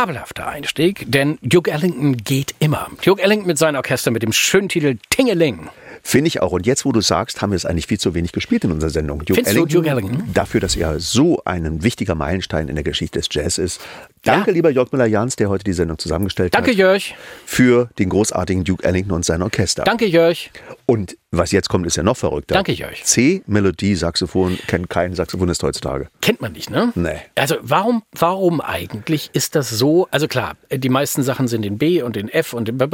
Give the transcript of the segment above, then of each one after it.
Fabelhafter Einstieg, denn Duke Ellington geht immer. Duke Ellington mit seinem Orchester mit dem schönen Titel Tingeling. Finde ich auch. Und jetzt, wo du sagst, haben wir es eigentlich viel zu wenig gespielt in unserer Sendung. Duke Findest Ellington, du Duke Ellington? Dafür, dass er so ein wichtiger Meilenstein in der Geschichte des Jazz ist. Danke, ja. lieber Jörg Müller-Jans, der heute die Sendung zusammengestellt Danke, hat. Danke, Jörg. Für den großartigen Duke Ellington und sein Orchester. Danke, Jörg. Und was jetzt kommt, ist ja noch verrückter. Danke, Jörg. C-Melodie, Saxophon, kennt kein Saxophonist heutzutage. Kennt man nicht, ne? Nee. Also warum, warum eigentlich ist das so? Also klar, die meisten Sachen sind in B und in F und in B.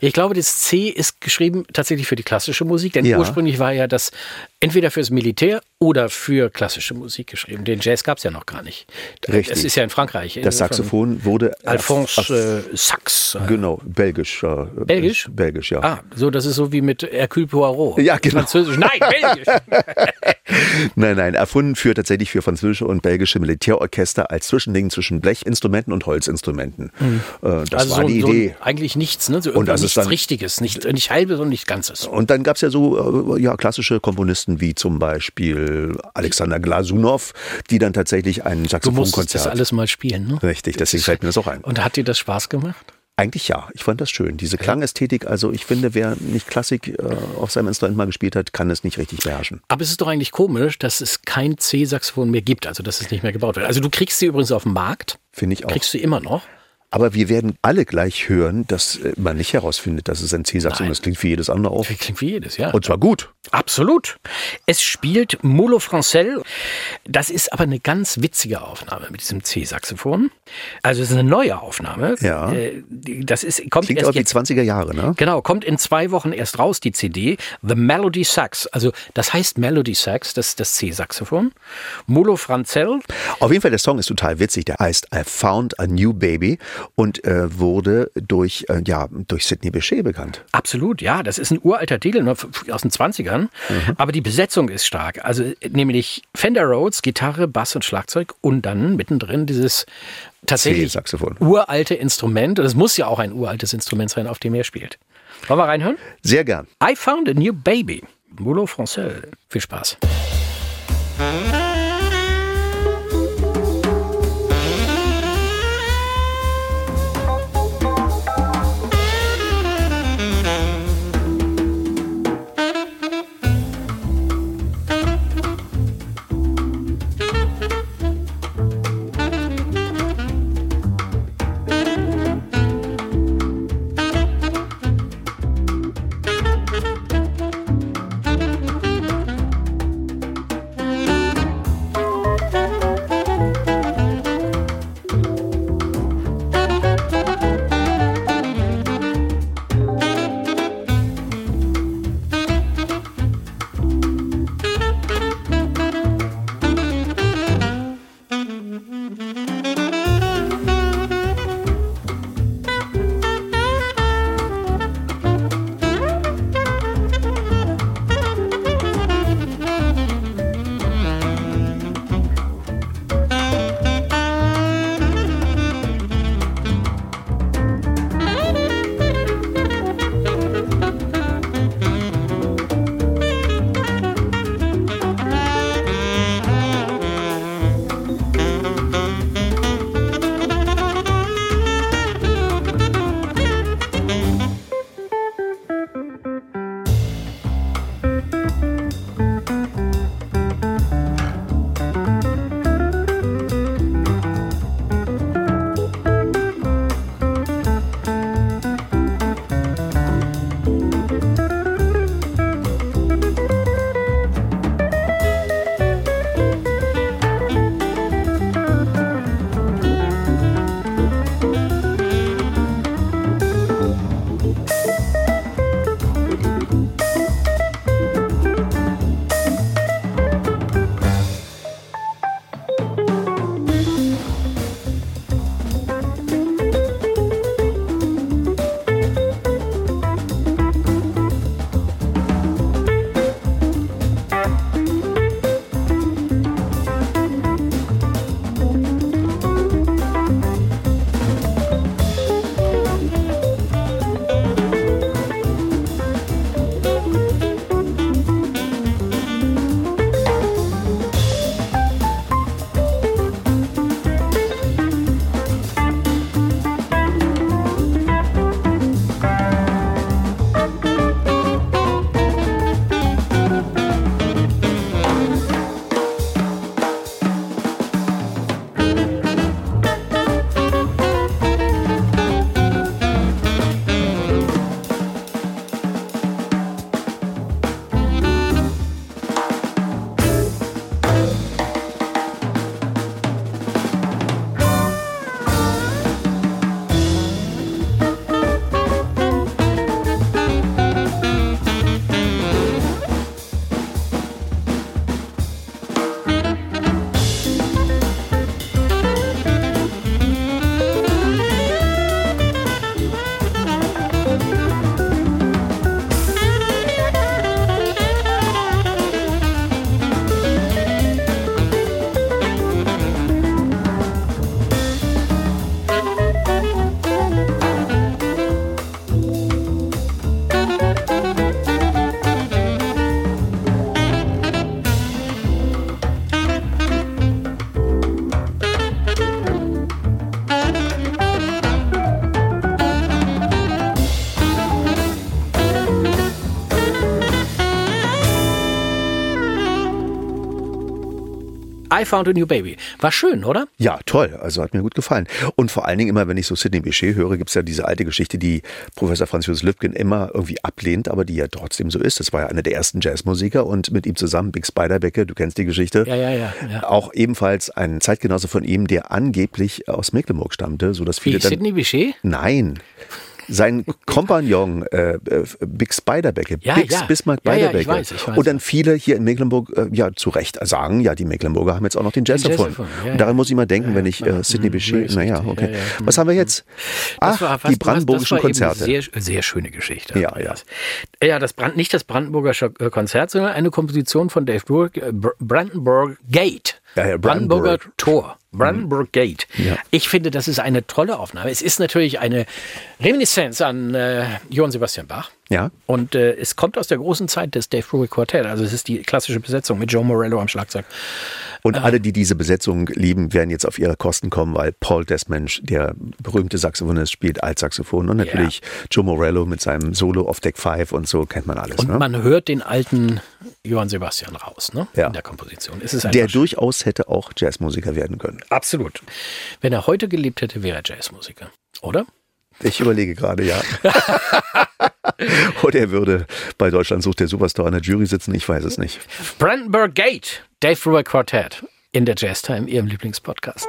Ich glaube, das C ist geschrieben tatsächlich für die klassische Musik, denn ja. ursprünglich war ja das entweder fürs Militär oder für klassische Musik geschrieben. Den Jazz gab es ja noch gar nicht. Richtig. Es ist ja in Frankreich. Das Saxophon wurde Alphonse äh, Sax. Genau, belgisch. Äh, belgisch? Belgisch, ja. Ah, so das ist so wie mit Hercule Poirot. Ja, genau. Französisch. Nein, belgisch. nein, nein, erfunden für tatsächlich für französische und belgische Militärorchester als Zwischending zwischen Blechinstrumenten und Holzinstrumenten. Mhm. das also war so, die Idee. So eigentlich nichts, ne? So und das nichts ist dann, Richtiges, nicht, nicht halbes und nicht Ganzes. Und dann gab es ja so ja, klassische Komponisten wie zum Beispiel Alexander Glasunow, die dann tatsächlich ein Saxophonkonzert. Du musst das alles mal spielen, ne? Richtig, deswegen fällt mir das auch ein. Und hat dir das Spaß gemacht? Eigentlich ja, ich fand das schön. Diese Klangästhetik, also ich finde, wer nicht Klassik äh, auf seinem Instrument mal gespielt hat, kann es nicht richtig beherrschen. Aber es ist doch eigentlich komisch, dass es kein C-Saxophon mehr gibt, also dass es nicht mehr gebaut wird. Also du kriegst sie übrigens auf dem Markt. Finde ich auch. Kriegst du immer noch. Aber wir werden alle gleich hören, dass äh, man nicht herausfindet, dass es ein C-Saxophon ist. Das klingt wie jedes andere auch. Klingt wie jedes, ja. Und zwar gut. Absolut. Es spielt Molo Francel. das ist aber eine ganz witzige Aufnahme mit diesem C-Saxophon. Also es ist eine neue Aufnahme. Ja. Äh, Das ist, kommt Klingt erst auch jetzt 20er Jahre, ne? Genau, kommt in zwei Wochen erst raus, die CD. The Melody Sax. Also, das heißt Melody Sax, das ist das C-Saxophon. Molo Franzell. Auf jeden Fall, der Song ist total witzig. Der heißt I Found a New Baby und äh, wurde durch, äh, ja, durch Sidney Bechet bekannt. Absolut, ja. Das ist ein uralter Titel ne, aus den 20ern. Aber die Besetzung ist stark. Also, nämlich Fender Rhodes, Gitarre, Bass und Schlagzeug und dann mittendrin dieses tatsächlich uralte Instrument. Und es muss ja auch ein uraltes Instrument sein, auf dem er spielt. Wollen wir reinhören? Sehr gern. I found a new baby. Molo Francel. Viel Spaß. I Found a New Baby. War schön, oder? Ja, toll. Also hat mir gut gefallen. Und vor allen Dingen immer, wenn ich so Sidney Bechet höre, gibt es ja diese alte Geschichte, die Professor Franz Josef Lübken immer irgendwie ablehnt, aber die ja trotzdem so ist. Das war ja einer der ersten Jazzmusiker und mit ihm zusammen Big Spiderbecke, du kennst die Geschichte. Ja, ja, ja. ja. Auch ebenfalls ein Zeitgenosse von ihm, der angeblich aus Mecklenburg stammte, so dass viele Wie, Sidney Bechet? Nein sein Kompagnon äh, äh, Big Spiderbecke, Ja, Big ja. Bismarck Ja, ja, Beiderbecke. ich weiß. Und dann viele hier in Mecklenburg äh, ja zu Recht sagen, ja, die Mecklenburger haben jetzt auch noch den Jazz Den Jazz erfunden. ja, Und daran ja. muss ich mal denken, wenn ich ja. äh, Sidney Mhm, Bechet, naja, okay. ja, ja. Was haben wir jetzt? Ach, war- die brandenburgischen das war Konzerte. Sehr, sehr schöne Geschichte. Ja, ja. Ja, das Brand, nicht das Brandenburger äh, Konzert, sondern eine Komposition von Dave Bruck, äh, Br- Brandenburg Gate. Ja, ja, Brandenburger Brandenburg. Tor. Brandenburg Gate. Ja. Ich finde, das ist eine tolle Aufnahme. Es ist natürlich eine Reminiszenz an äh, Johann Sebastian Bach. Ja. Und äh, es kommt aus der großen Zeit des Dave Brubeck Quartett. Also es ist die klassische Besetzung mit Joe Morello am Schlagzeug. Und Ah. alle, die diese Besetzung lieben, werden jetzt auf ihre Kosten kommen, weil Paul Desmensch, der berühmte Saxophonist, spielt Altsaxophon und natürlich Joe Morello mit seinem Solo auf Deck 5 und so kennt man alles. Und ne? man hört den alten Johann Sebastian raus, ne? Ja. In der Komposition. Der durchaus hätte auch Jazzmusiker werden können. Absolut. Wenn er heute gelebt hätte, wäre er Jazzmusiker. Oder? Ich überlege gerade, ja. Oder er würde bei Deutschland sucht der Superstar in der Jury sitzen, ich weiß es nicht. Brandenburg Gate, Dave Brubeck Quartet in der Jazz Time, Ihrem Lieblingspodcast.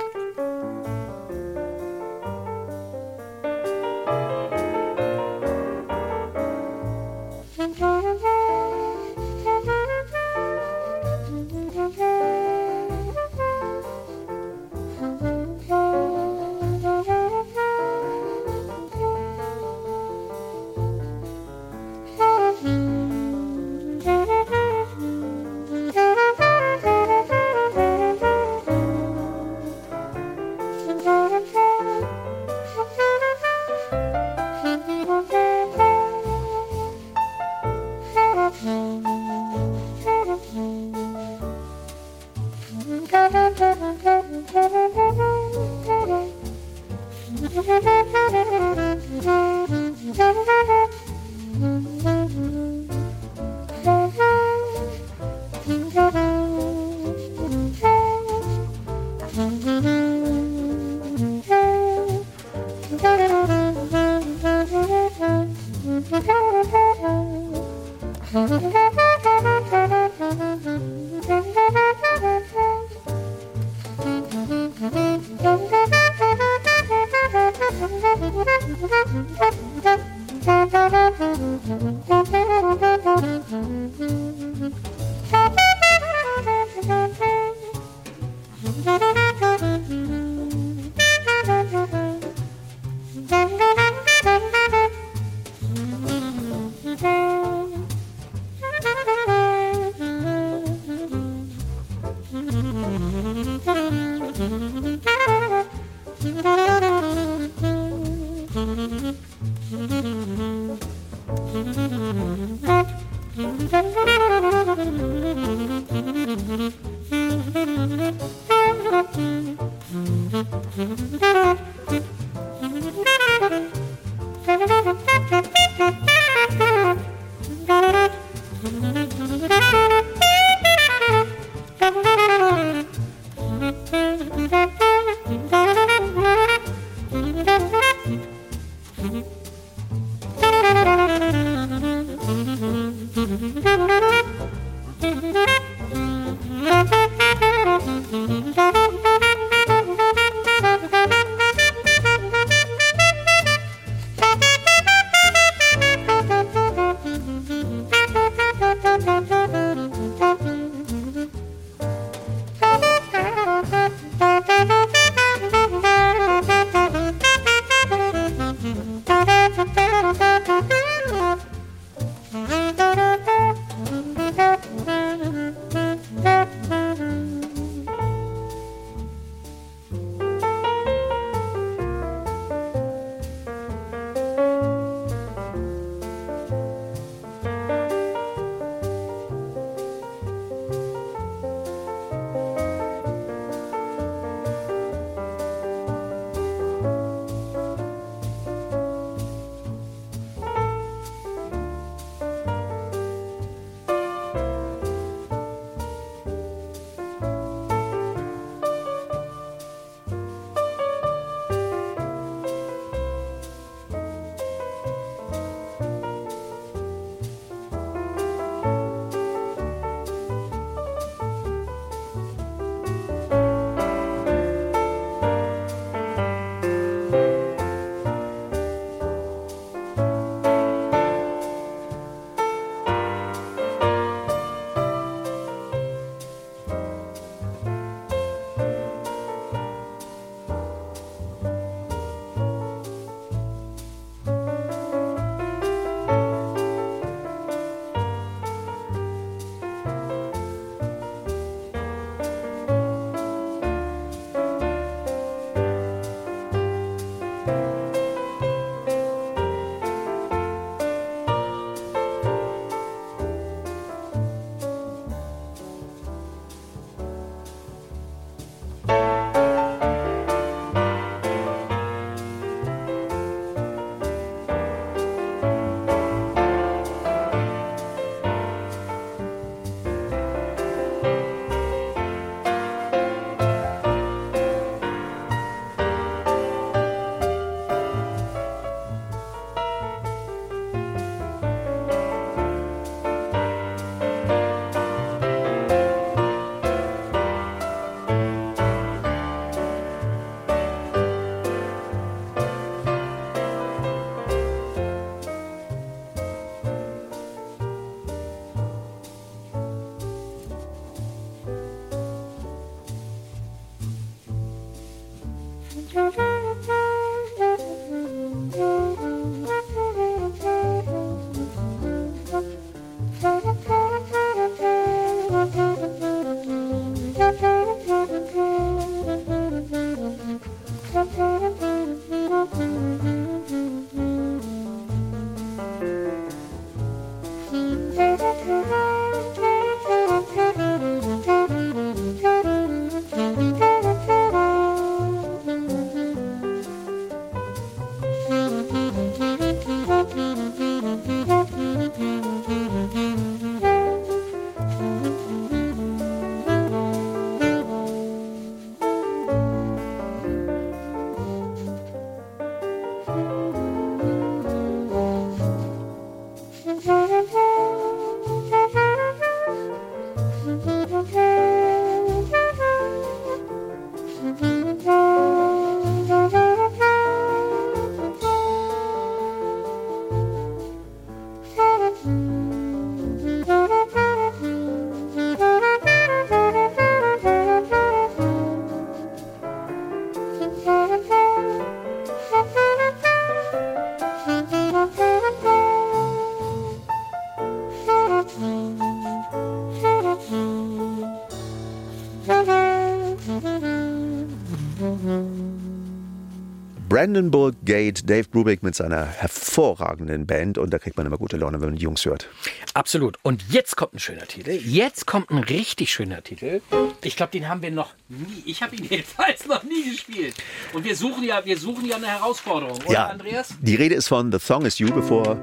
Brandenburg Gate, Dave Brubeck mit seiner hervorragenden Band und da kriegt man immer gute Laune, wenn man die Jungs hört. Absolut. Und jetzt kommt ein schöner Titel. Jetzt kommt ein richtig schöner Titel. Ich glaube, den haben wir noch nie. Ich habe ihn jedenfalls noch nie gespielt. Und wir suchen ja, wir suchen ja eine Herausforderung, oder ja, Andreas? Die Rede ist von The Song Is You, bevor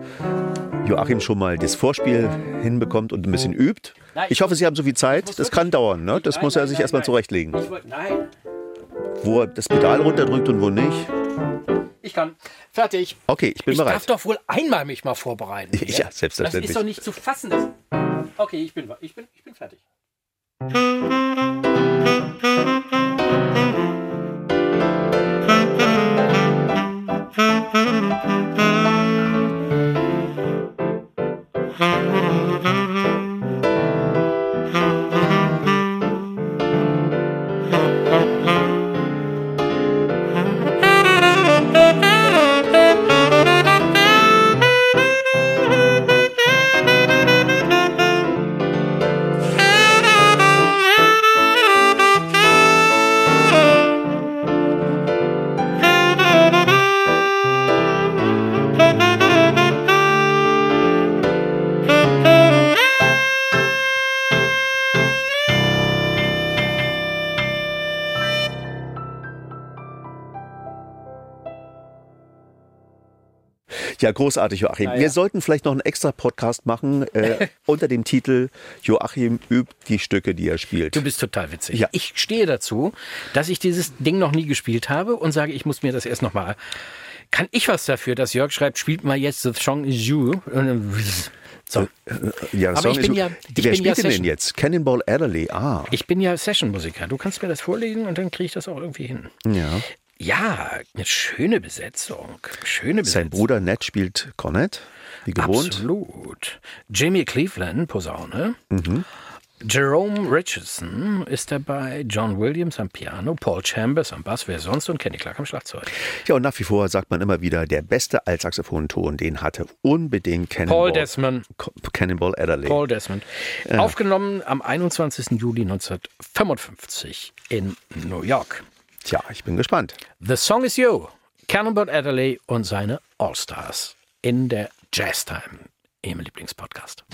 Joachim schon mal das Vorspiel hinbekommt und ein bisschen übt. Nein, ich hoffe, Sie haben so viel Zeit. Das kann dauern, ne? Das Nein, muss er sich nein, erstmal zurechtlegen. Wollt- nein, Wo er das Pedal runterdrückt und wo nicht. Ich kann. Fertig. Okay, ich bin ich bereit. darf doch wohl einmal mich mal vorbereiten. hier. Ja, selbstverständlich. Das ist doch nicht zu fassen. Das okay, ich bin, ich bin, ich bin fertig. Ja, großartig, Joachim. Ja, ja. Wir sollten vielleicht noch einen extra Podcast machen äh, unter dem Titel Joachim übt die Stücke, die er spielt. Du bist total witzig. Ja. Ich stehe dazu, dass ich dieses Ding noch nie gespielt habe und sage, ich muss mir das erst noch mal. Kann ich was dafür, dass Jörg schreibt, spielt mal jetzt The Song Is You? Und dann- So. ja, Aber ich bin ja- ich Wer bin ja spielt denn, denn jetzt? Cannonball Adderley. Ah, Ich bin ja Session-Musiker. Du kannst mir das vorlesen und dann kriege ich das auch irgendwie hin. ja. Ja, eine schöne Besetzung. Schöne Besetzung. Sein Bruder Ned spielt Cornet, wie gewohnt. Absolut. Jimmy Cleveland, Posaune. Mhm. Jerome Richardson ist dabei, John Williams am Piano, Paul Chambers am Bass, wer sonst und Kenny Clark am Schlagzeug. Ja, und nach wie vor sagt man immer wieder, der beste Altsaxophonton, den hatte unbedingt Cannonball, Paul Desmond. Cannonball Adderley. Paul Desmond. Aufgenommen am 21. Juli 1955 in New York. Tja, ich bin gespannt. The Song is You. Cannonball Adderley und seine All-Stars in der Jazz Time, Ihrem Lieblingspodcast.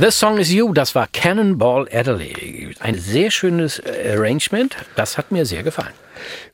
The Song is You, das war Cannonball Adderley. Ein sehr schönes Arrangement, das hat mir sehr gefallen.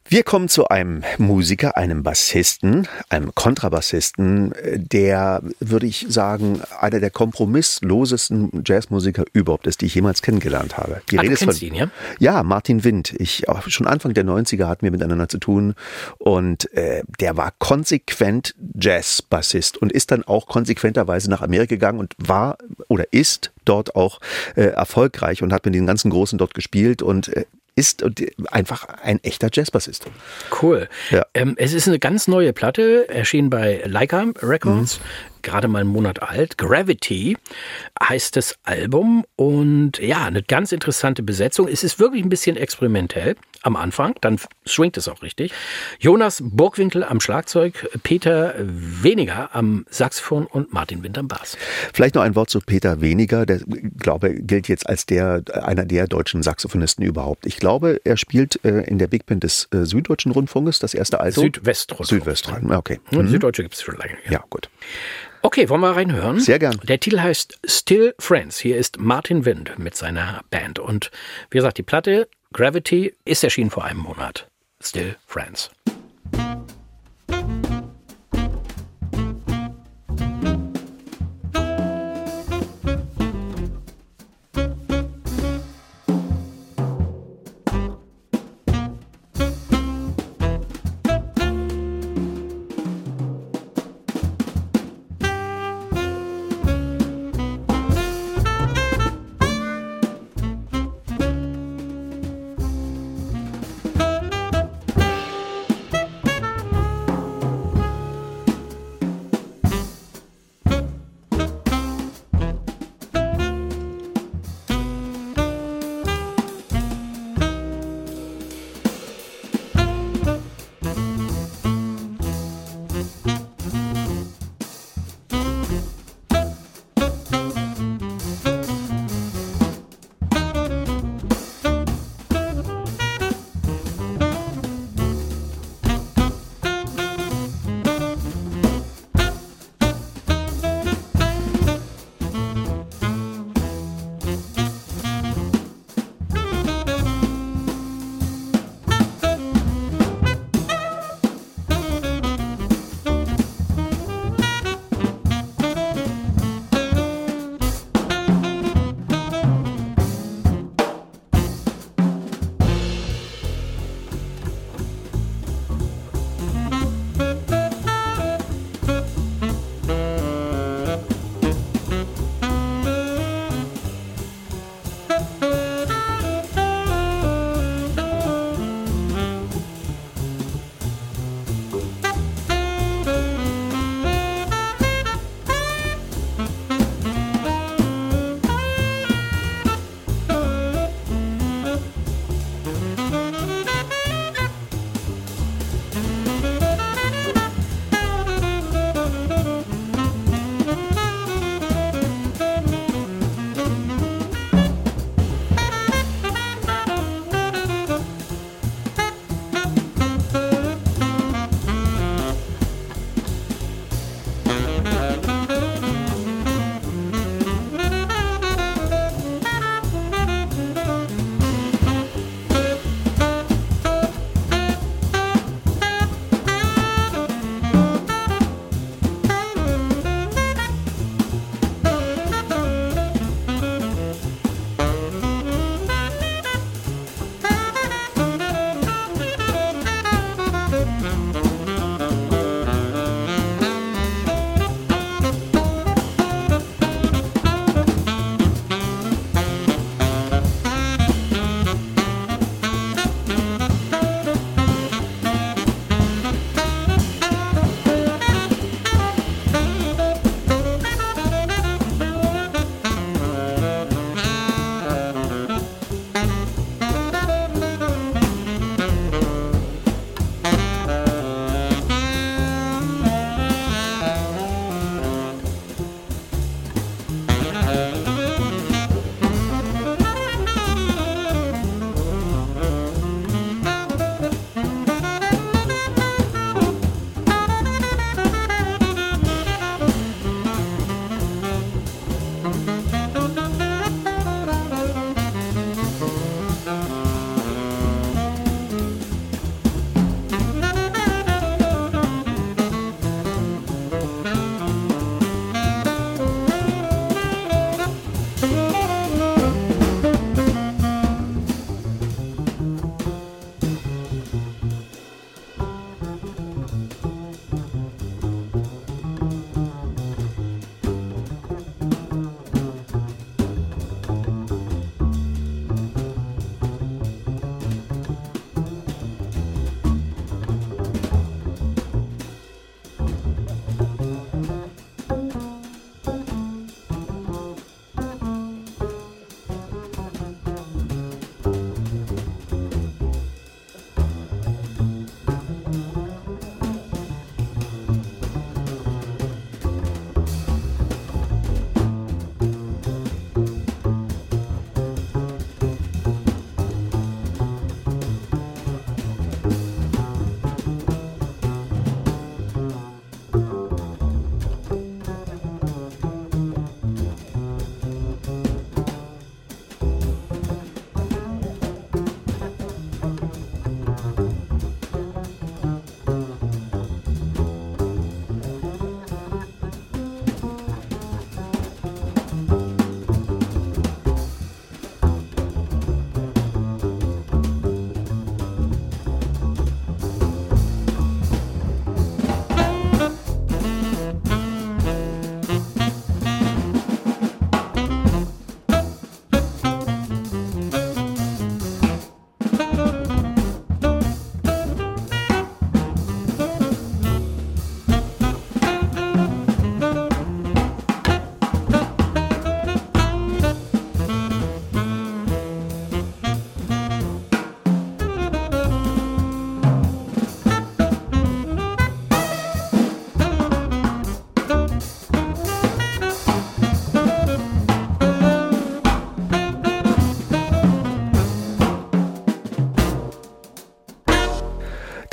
Wir kommen zu einem Musiker, einem Bassisten, einem Kontrabassisten, der, würde ich sagen, einer der kompromisslosesten Jazzmusiker überhaupt ist, die ich jemals kennengelernt habe. Die ah, Rede ist von, ihn, ja? Ja, Martin Wind. Ich, schon Anfang der 90er hatten wir miteinander zu tun und äh, der war konsequent Jazzbassist und ist dann auch konsequenterweise nach Amerika gegangen und war oder ist dort auch äh, erfolgreich und hat mit den ganzen Großen dort gespielt und äh, ist einfach ein echter Jazzbassist. Cool. Ja. Ähm, es ist eine ganz neue Platte, erschienen bei Leica Records. Mhm gerade mal einen Monat alt. Gravity heißt das Album und ja, eine ganz interessante Besetzung. Es ist wirklich ein bisschen experimentell am Anfang, dann swingt es auch richtig. Jonas Burgwinkel am Schlagzeug, Peter Weniger am Saxophon und Martin Winter am Bass. Vielleicht noch ein Wort zu Peter Weniger, der glaube gilt jetzt als der einer der deutschen Saxophonisten überhaupt. Ich glaube, er spielt äh, in der Big Band des äh, Süddeutschen Rundfunks, das erste Alto. Südwestrundfunk. Südwestrundfunk, okay. Mhm. Süddeutsche gibt es schon lange. Ja. ja, gut. Okay, wollen wir reinhören? Sehr gern. Der Titel heißt Still Friends. Hier ist Martin Wind mit seiner Band. Und wie gesagt, die Platte Gravity ist erschienen vor einem Monat. Still Friends.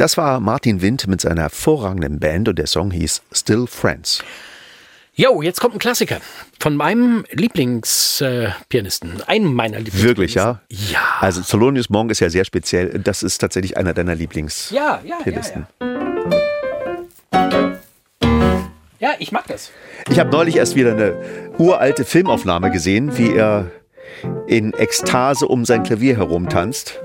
Das war Martin Wind mit seiner hervorragenden Band und der Song hieß Still Jo, jetzt kommt ein Klassiker von meinem Lieblingspianisten, äh, einem meiner Lieblingspianisten. Wirklich, ja? Ja. Also Thelonious Monk ist ja sehr speziell. Das ist tatsächlich einer deiner Lieblingspianisten. Ja, ja, ja, ja. Ja, ich mag das. Ich habe neulich erst wieder eine uralte Filmaufnahme gesehen, wie er in Ekstase um sein Klavier herumtanzt.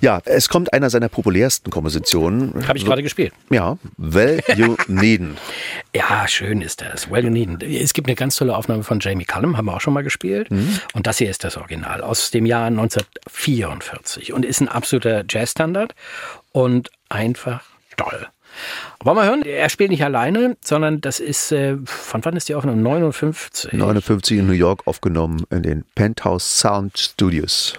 Ja, es kommt einer seiner populärsten Kompositionen. Habe ich gerade gespielt. Ja, Well You Needin. ja, schön ist das. Well You Needin. Es gibt eine ganz tolle Aufnahme von Jamie Cullum, haben wir auch schon mal gespielt. Mhm. Und das hier ist das Original aus dem Jahr 1944 und ist ein absoluter Jazzstandard und einfach toll. Wollen wir hören? Er spielt nicht alleine, sondern das ist, äh, von wann ist die Aufnahme? 59. 59 in New York aufgenommen in den Penthouse Sound Studios.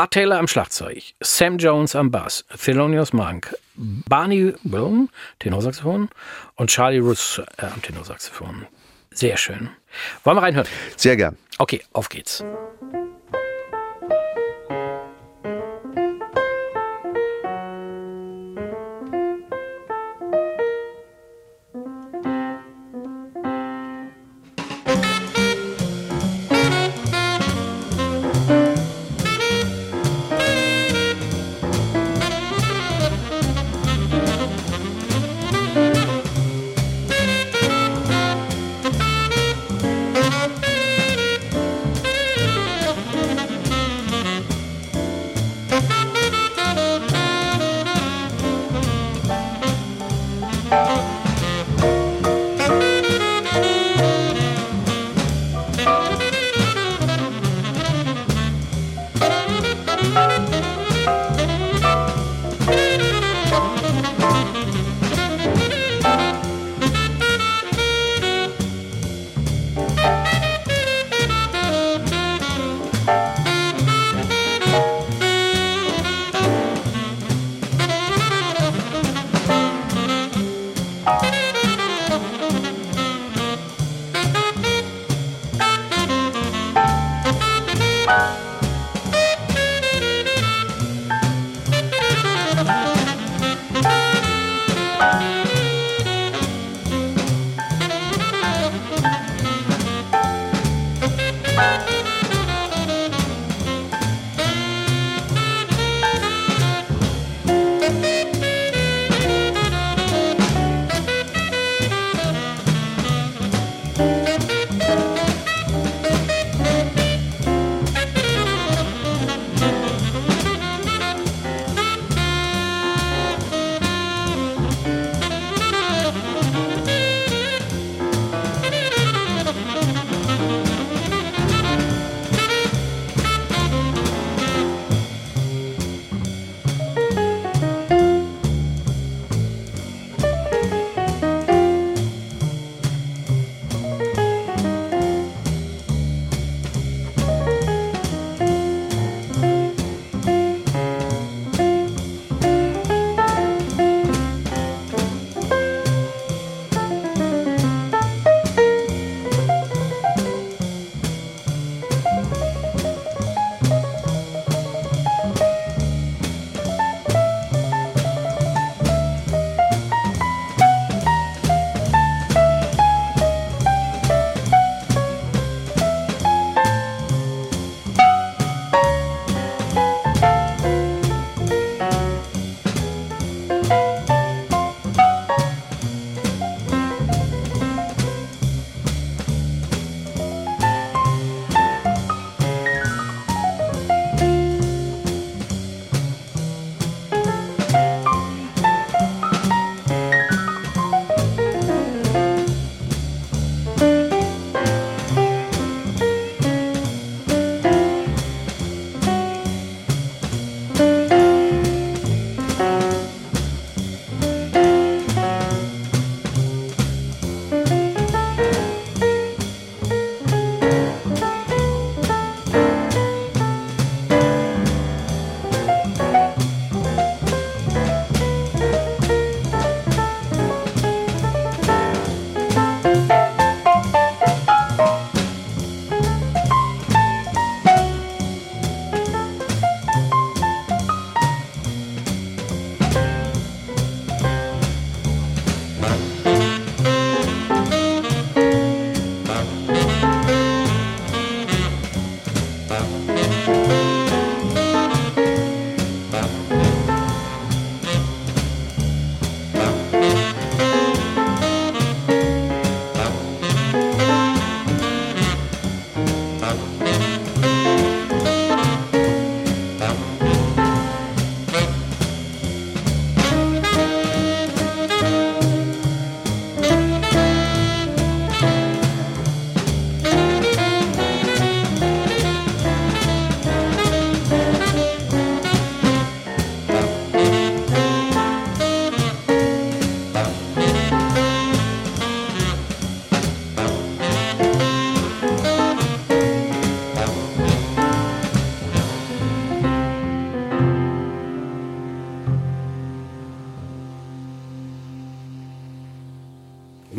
Art Taylor am Schlagzeug, Sam Jones am Bass, Thelonious Monk, Barney Bloom, Tenorsaxophon und Charlie Russ äh, am Tenorsaxophon. Sehr schön. Wollen wir reinhören? Sehr gern. Okay, auf geht's.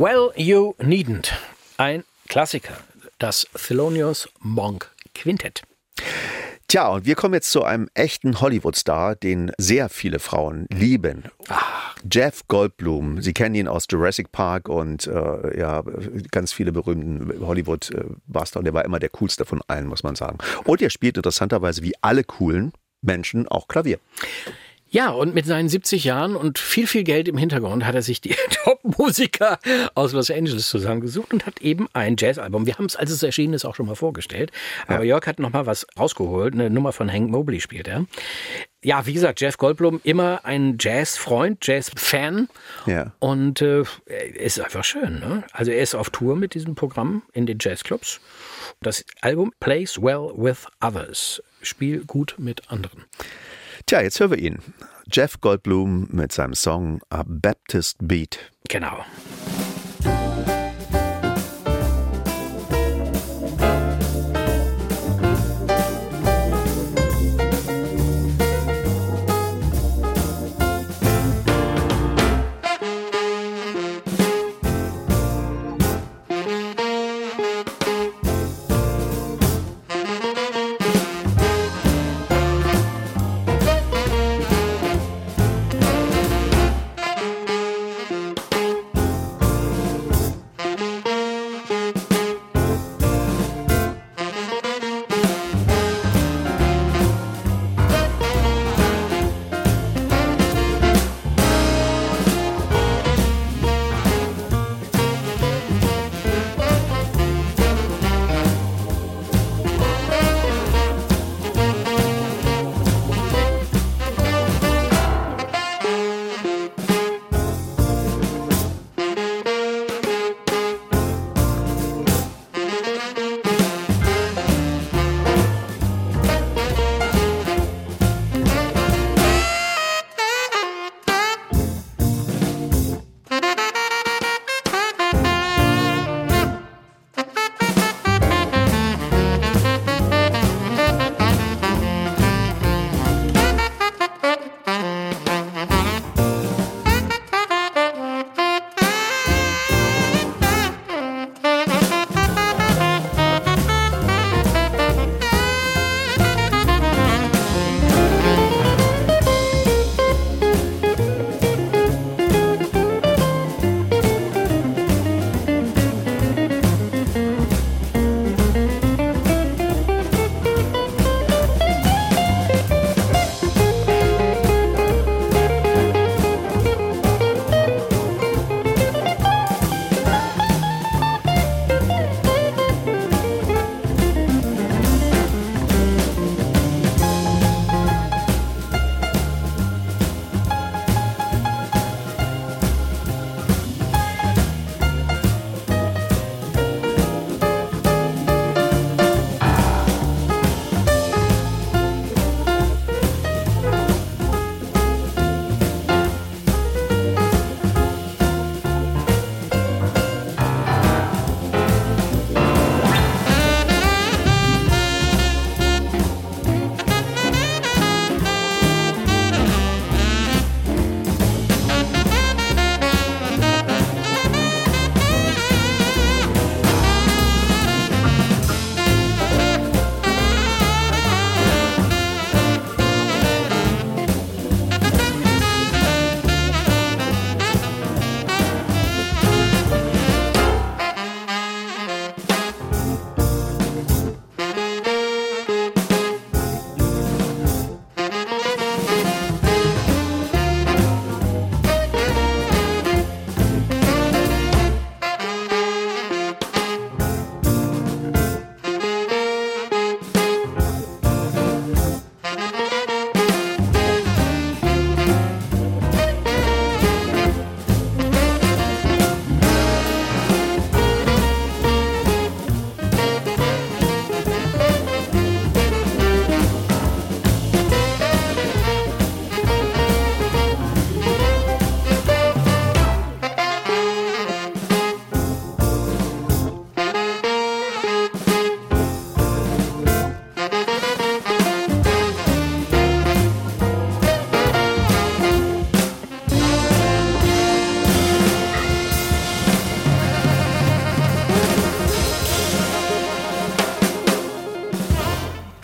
Well, You Needn't. Ein Klassiker. Das Thelonious Monk Quintett. Tja, und wir kommen jetzt zu einem echten Hollywood-Star, den sehr viele Frauen lieben. Ah. Jeff Goldblum. Sie kennen ihn aus Jurassic Park und äh, ja, ganz viele berühmten Hollywood-Buster. Und er war immer der coolste von allen, muss man sagen. Und er spielt interessanterweise wie alle coolen Menschen auch Klavier. Ja, und mit seinen 70 Jahren und viel, viel Geld im Hintergrund hat er sich die Top-Musiker aus Los Angeles zusammengesucht und hat eben ein Jazz-Album. Wir haben es, als es erschienen ist, auch schon mal vorgestellt. Aber ja. Jörg hat noch mal was rausgeholt. Eine Nummer von Hank Mobley spielt er. Ja, wie gesagt, Jeff Goldblum immer ein Jazz-Freund, Jazz-Fan. Ja. Und äh, ist einfach schön. Ne? Also er ist auf Tour mit diesem Programm in den Jazzclubs. Das Album Plays Well with Others. Spiel gut mit anderen. Tja, jetzt hören wir ihn. Jeff Goldblum mit seinem Song A Baptist Beat. Genau.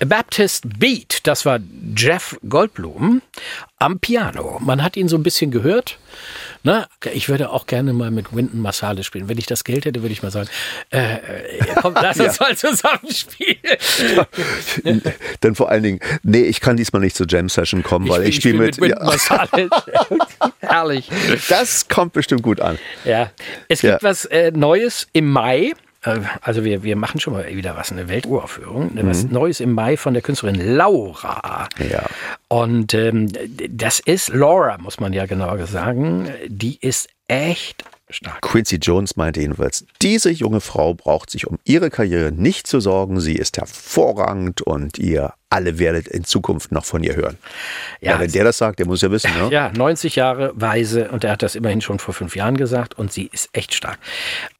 Baptist Beat, das war Jeff Goldblum am Piano. Man hat ihn so ein bisschen gehört. Ne? Ich würde auch gerne mal mit Wynton Marsalis spielen. Wenn ich das Geld hätte, würde ich mal sagen, äh, äh komm, lass uns ja. mal zusammen spielen. Dann vor allen Dingen, nee, ich kann diesmal nicht zur Jam Session kommen, ich weil ich spiele mit, mit Wynton ja. Marsalis. Herrlich. Das kommt bestimmt gut an. Ja, es gibt ja. was äh, Neues im Mai. Äh, also wir, wir machen schon mal wieder was, eine Welturaufführung, mhm. was Neues im Mai von der Künstlerin Laura. Ja. Und ähm, das ist Laura, muss man ja genauer sagen. Die ist echt Stark. Quincy Jones meinte jedenfalls, diese junge Frau braucht sich um ihre Karriere nicht zu sorgen. Sie ist hervorragend und ihr alle werdet in Zukunft noch von ihr hören. Ja, ja wenn der das sagt, der muss ja wissen. Ne? Ja, 90 Jahre weise und er hat das immerhin schon vor fünf Jahren gesagt und sie ist echt stark.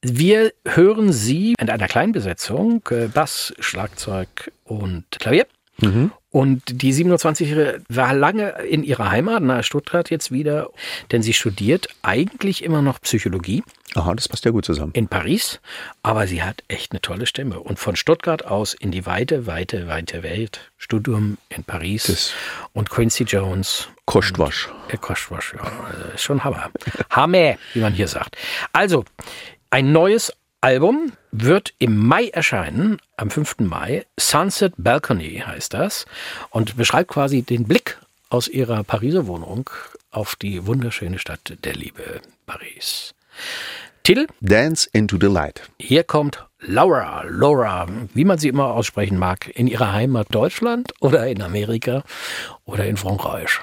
Wir hören sie in einer kleinen Besetzung, äh, Bass, Schlagzeug und Klavier. Mhm. Und die 27-Jährige war lange in ihrer Heimat, nahe Stuttgart jetzt wieder, denn sie studiert eigentlich immer noch Psychologie. Aha, das passt ja gut zusammen. In Paris, aber sie hat echt eine tolle Stimme. Und von Stuttgart aus in die weite, weite, weite Welt. Studium in Paris das und Quincy Jones. Kostwasch. Äh, Kostwasch, ja, ist schon Hammer. Hammer, wie man hier sagt. Also, ein neues Album wird im Mai erscheinen, am 5. Mai. Sunset Balcony heißt das und beschreibt quasi den Blick aus ihrer Pariser Wohnung auf die wunderschöne Stadt der Liebe, Paris. Titel? Dance into the Light. Hier kommt Laura, Laura, wie man sie immer aussprechen mag, in ihrer Heimat Deutschland oder in Amerika oder in Frankreich.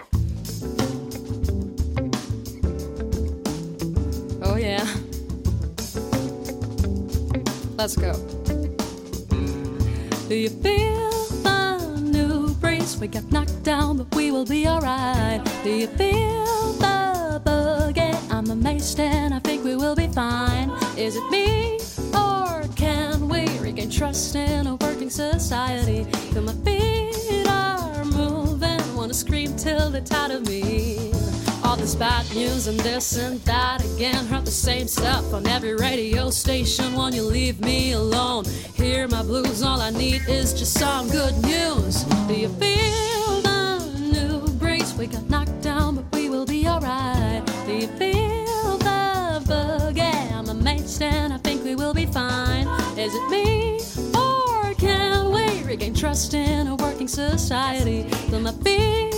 Oh yeah. Let's go. Do you feel the new breeze? We got knocked down, but we will be alright. Do you feel the boogie? I'm amazed and I think we will be fine. Is it me or can we regain trust in a working society? Feel my feet are moving, wanna scream till they're tired of me. All this bad news and this and that again. Heard the same stuff on every radio station. Won't you leave me alone? Hear my blues, all I need is just some good news. Do you feel the new breeze? We got knocked down, but we will be alright. Do you feel the boogie? I'm amazed and I think we will be fine. Is it me? Or can we regain trust in a working society? Till my feet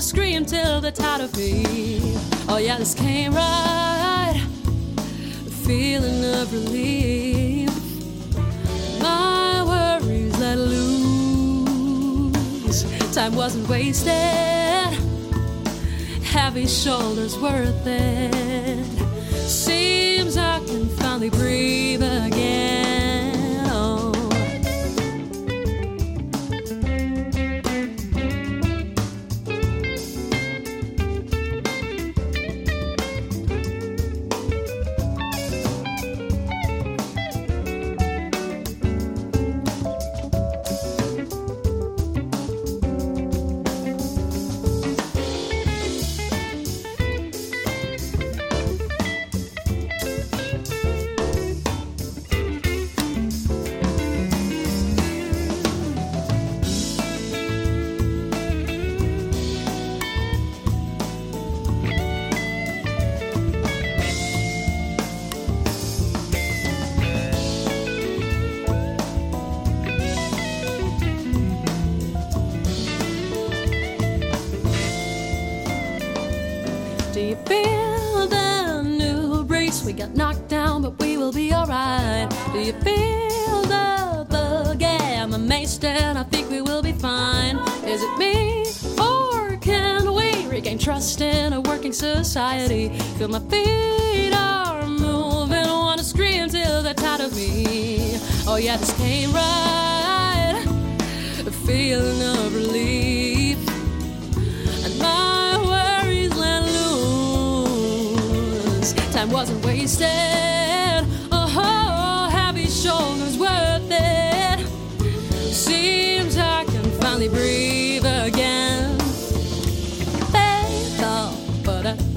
wanna scream till they're tired of me. Oh yeah, this came right. Feeling of relief. My worries let loose. Time wasn't wasted. Heavy shoulders worth it. Seems I can finally breathe again. Society. Feel my feet are moving, wanna scream till they're tired of me. Oh yeah, this came right, a feeling of relief, and my worries let loose. Time wasn't wasted. Oh, heavy shoulders worth it. Seems I can finally breathe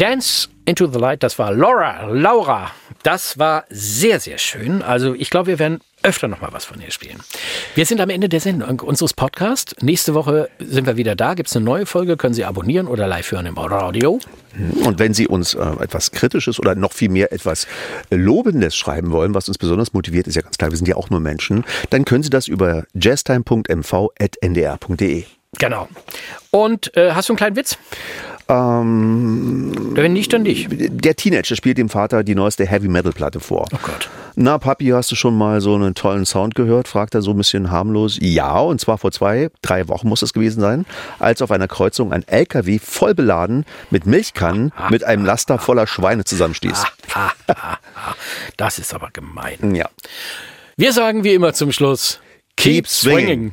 Dance into the Light, das war Laura, Laura. Das war sehr, sehr schön. Also ich glaube, wir werden öfter noch mal was von ihr spielen. Wir sind am Ende der Sendung unseres Podcasts. Nächste Woche sind wir wieder da. Gibt es eine neue Folge, können Sie abonnieren oder live hören im Radio. Und wenn Sie uns äh, etwas Kritisches oder noch viel mehr etwas äh, Lobendes schreiben wollen, was uns besonders motiviert, ist ja ganz klar, wir sind ja auch nur Menschen, dann können Sie das über jazztime.mv.ndr.de. Genau. Und äh, hast du einen kleinen Witz? Ähm, Wenn nicht, dann nicht. der Teenager spielt dem Vater die neueste Heavy Metal Platte vor. Oh Gott. Na, Papi, hast du schon mal so einen tollen Sound gehört? fragt er so ein bisschen harmlos. Ja, und zwar vor zwei, drei Wochen muss es gewesen sein, als auf einer Kreuzung ein LKW voll beladen mit Milchkannen mit einem Laster voller Schweine zusammenstieß. Das ist aber gemein. Ja. Wir sagen wie immer zum Schluss: Keep swinging.